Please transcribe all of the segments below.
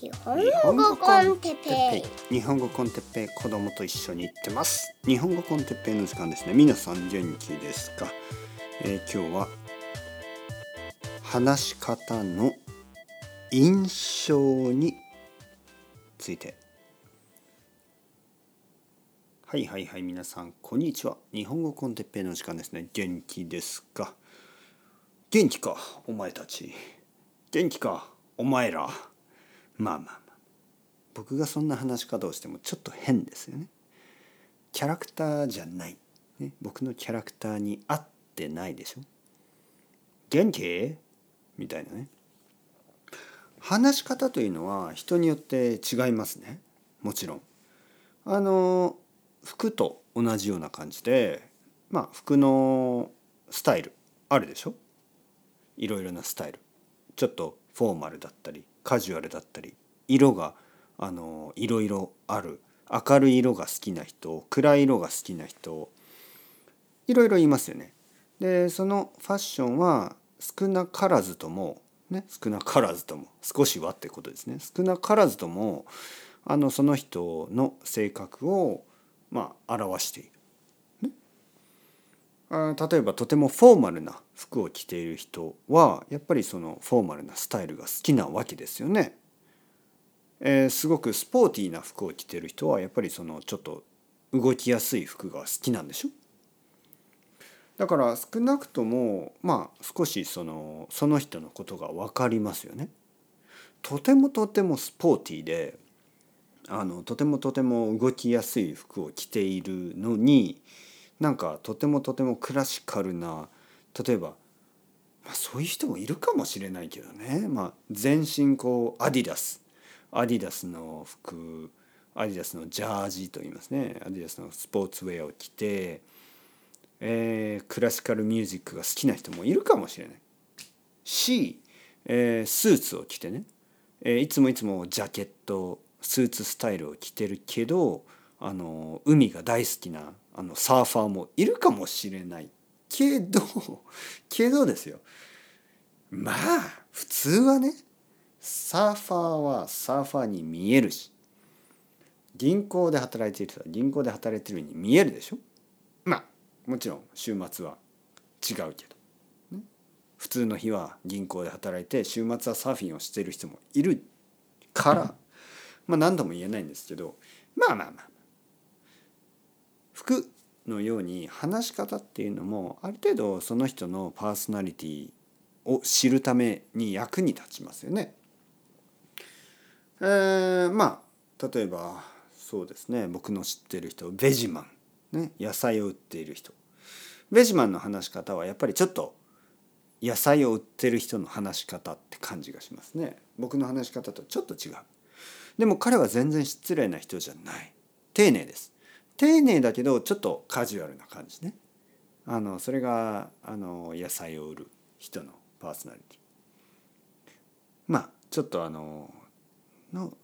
日本語コンテッペイ。日本語コンテッペイ子供と一緒に行ってます。日本語コンテッペイの時間ですね。皆さん元気ですか、えー今日は話し方の印象について。はいはいはい皆さんこんにちは。日本語コンテッペイの時間ですね。元気ですか？元気か？お前たち。元気か？お前らまあまあまあ。僕がそんな話し方をしてもちょっと変ですよね。キャラクターじゃない、ね、僕のキャラクターに合ってないでしょ。元気？みたいなね。話し方というのは人によって違いますね。もちろん。あの服と同じような感じでまあ服のスタイルあるでしょ？いろいろなスタイル。ちょっとフォーマルだったり。カジュアルだったり色があのいろいろある明るい色が好きな人暗い色が好きな人いろいろいますよね。でそのファッションは少なからずともね少なからずとも少しはってことですね少なからずともあのその人の性格をまあ表している。例えばとてもフォーマルな服を着ている人はやっぱりそのフォーマルなスタイルが好きなわけですよね。えー、すごくスポーティーな服を着ている人はやっぱりそのちょっと動きやすい服が好きなんでしょ？だから少なくともまあ少しそのその人のことが分かりますよね。とてもとてもスポーティーであのとてもとても動きやすい服を着ているのになんかとてもとてもクラシカルな例えば、まあ、そういう人もいるかもしれないけどね、まあ、全身こうアディダス。アディダスの服アディダスのジャージと言いますね。アディダスのスポーツウェアを着て、えー、クラシカルミュージックが好きな人もいるかもしれない。し、えー、スーツを着てね、えー、いつもいつもジャケットスーツスタイルを着てるけどあの海が大好きなあのサーファーもいるかもしれない。けど けどですよ。まあ普通はねサーファーはサーファーに見えるし銀行で働いている人は銀行で働いてるように見えるでしょ。まあもちろん週末は違うけど、ね、普通の日は銀行で働いて週末はサーフィンをしている人もいるからまあ何度も言えないんですけどまあまあまあ。服のように話し方っていうのもある程度その人のパーソナリティを知るために役に立ちますよね。えー、まあ例えばそうですね僕の知ってる人ベジマン、ね、野菜を売っている人。ベジマンの話し方はやっぱりちょっと野菜を売ってる人の話し方って感じがしますね。僕の話し方とちょっと違う。でも彼は全然失礼な人じゃない。丁寧です。丁寧だけどちょっとカジュアルな感じね。あのそれがあの野菜を売る人のパーソナリティ。まあちょっとあのの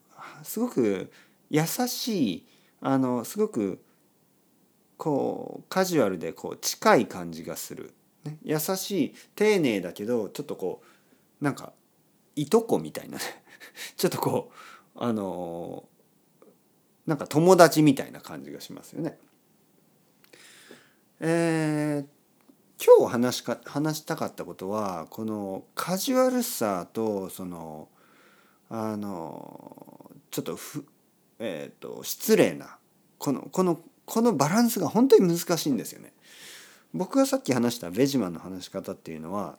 すごく優しいあのすごくこうカジュアルでこう近い感じがする、ね、優しい丁寧だけどちょっとこうなんかいとこみたいなね。ちょっとこうあのなんか友達みたいな感じがしますよね。えー、今日話しか話したかったことはこのカジュアルさとそのあのちょっとふ、えーと、失礼なこのこのこのバランスが本当に難しいんですよね。僕がさっき話したベジマンの話し方っていうのは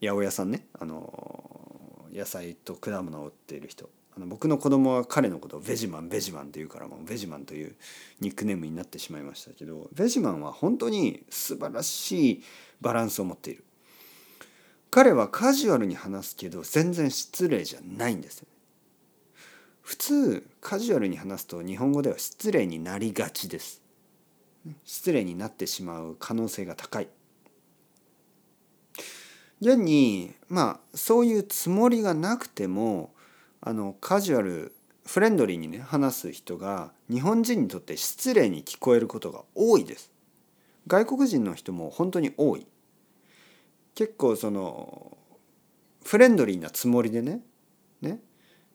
八百屋さんねあの野菜と果物を売っている人の僕の子供は彼のことをベジマンベジマンって言うからもうベジマンというニックネームになってしまいましたけどベジマンは本当に素晴らしいバランスを持っている。彼はカジュアルに話すけど全然失礼じゃないんです普通カジュアルに話すと日本語では失礼になりがちです。失礼になってしまう可能性が高い。現にまあそういうつもりがなくてもあのカジュアルフレンドリーにね話す人が日本人にとって失礼に聞こえることが多いです。外国人の人も本当に多い。結構そのフレンドリーなつもりでねね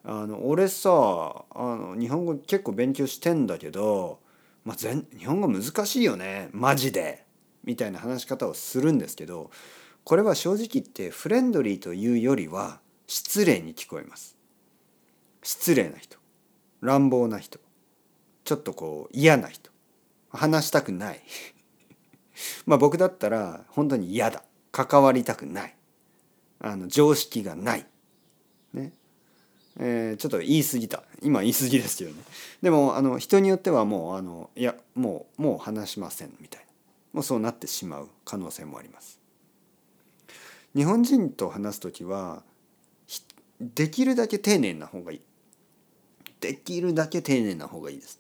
あの俺さあの日本語結構勉強してんだけど、まあ、全日本語難しいよねマジでみたいな話し方をするんですけどこれは正直言ってフレンドリーというよりは失礼に聞こえます。失礼な人。乱暴な人。ちょっとこう嫌な人。話したくない。まあ僕だったら本当に嫌だ。関わりたくない。あの常識がない。ね。えー、ちょっと言い過ぎた。今言い過ぎですけどね。でもあの人によってはもうあのいやもうもう話しませんみたいな。もうそうなってしまう可能性もあります。日本人と話す時はできるだけ丁寧な方がいい。できるだけ丁寧な方がいいです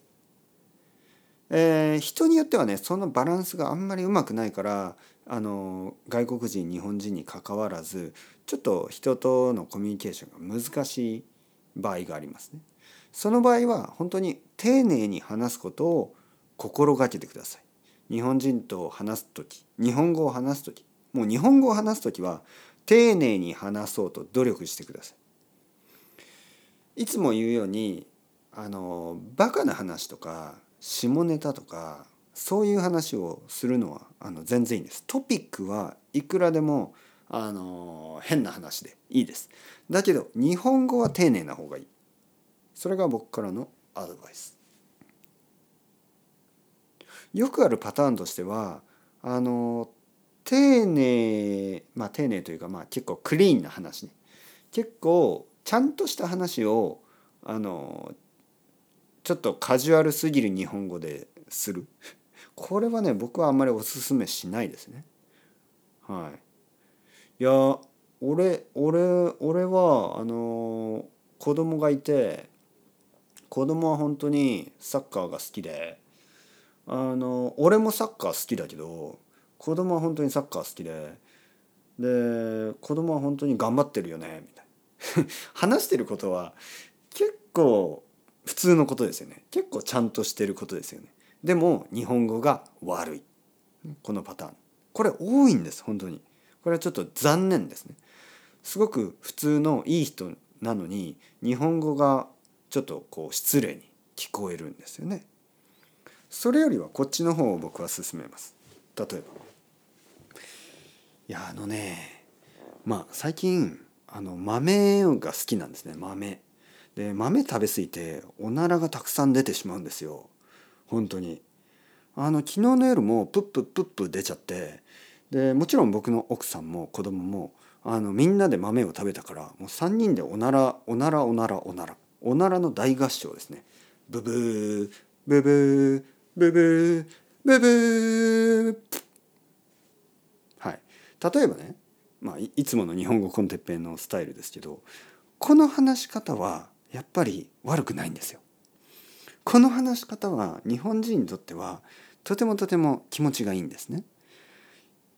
えー、人によってはねそのバランスがあんまりうまくないからあの外国人日本人にかかわらずちょっと人とのコミュニケーションが難しい場合がありますね。その場合は本当に丁寧に話すことを心がけてください。日本人と話す時日本語を話す時もう日本語を話す時は丁寧に話そうと努力してください。いつも言うようにあのバカな話とか下ネタとかそういう話をするのはあの全然いいんです。トピックはいくらでもあの変な話でいいです。だけど日本語は丁寧な方がいい。それが僕からのアドバイス。よくあるパターンとしてはあの丁寧まあ丁寧というかまあ結構クリーンな話ね結構ちゃんとした話をあのちょっとカジュアルすぎる日本語でする？これはね僕はあんまりおすすめしないですね。はい。いや俺俺俺はあの子供がいて子供は本当にサッカーが好きであの俺もサッカー好きだけど子供は本当にサッカー好きでで子供は本当に頑張ってるよねみたいな。話してることは結構普通のことですよね。結構ちゃんとしてることですよね。でも日本語が悪い。このパターン。これ多いんです本当に。これはちょっと残念ですね。すごく普通のいい人なのに日本語がちょっとこう失礼に聞こえるんですよね。それよりはこっちの方を僕は勧めます。例えば。いやあのねまあ最近あの豆が好きなんですね。豆。で豆食べ過ぎておならがたくさん出てしまうんですよ。本当に。あの昨日の夜もプッププップ出ちゃってでもちろん僕の奥さんも子供もあのみんなで豆を食べたからもう3人でおならおならおならおならおならの大合唱ですね。ブブーブブーブブーブブーはい。例えばねまあいつもの日本語コンテッペイのスタイルですけどこの話し方はやっぱり悪くないんですよ。この話し方は日本人にとってはとてもとても気持ちがいいんですね。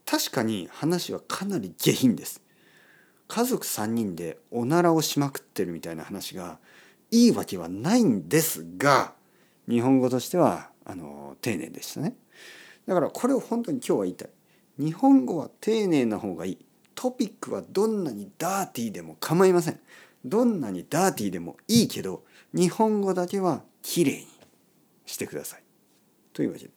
確かに話はかなり下品です。家族3人でおならをしまくってるみたいな話がいいわけはないんですが日本語としてはあの丁寧でしたね。だからこれを本当に今日は言いたい。日本語は丁寧な方がいい。トピックはどんなにダーティーでも構いません。どんなにダーティーでもいいけど日本語だけはきれいにしてください。というわけで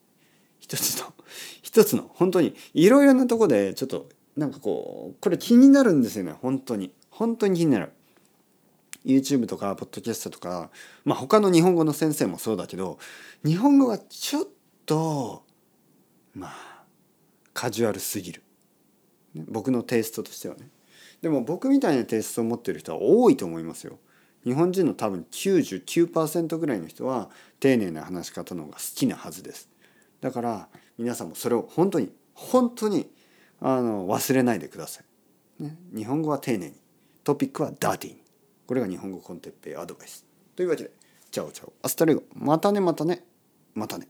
一つの 一つの本当にいろいろなとこでちょっとなんかこうこれ気になるんですよね本当に本当に気になる。YouTube とかポッドキャストとかまあ他の日本語の先生もそうだけど日本語がちょっとまあカジュアルすぎる、僕のテイストとしてはね。でも僕みたいなテイストを持ってる人は多いと思いますよ。日本人の多分99%ぐらいの人は丁寧な話し方の方が好きなはずです。だから皆さんもそれを本当に本当にあの忘れないでください、ね。日本語は丁寧にトピックはダーティーにこれが日本語 con Teppei アドバイス。というわけで chao chao hasta luego またねまたねまたね。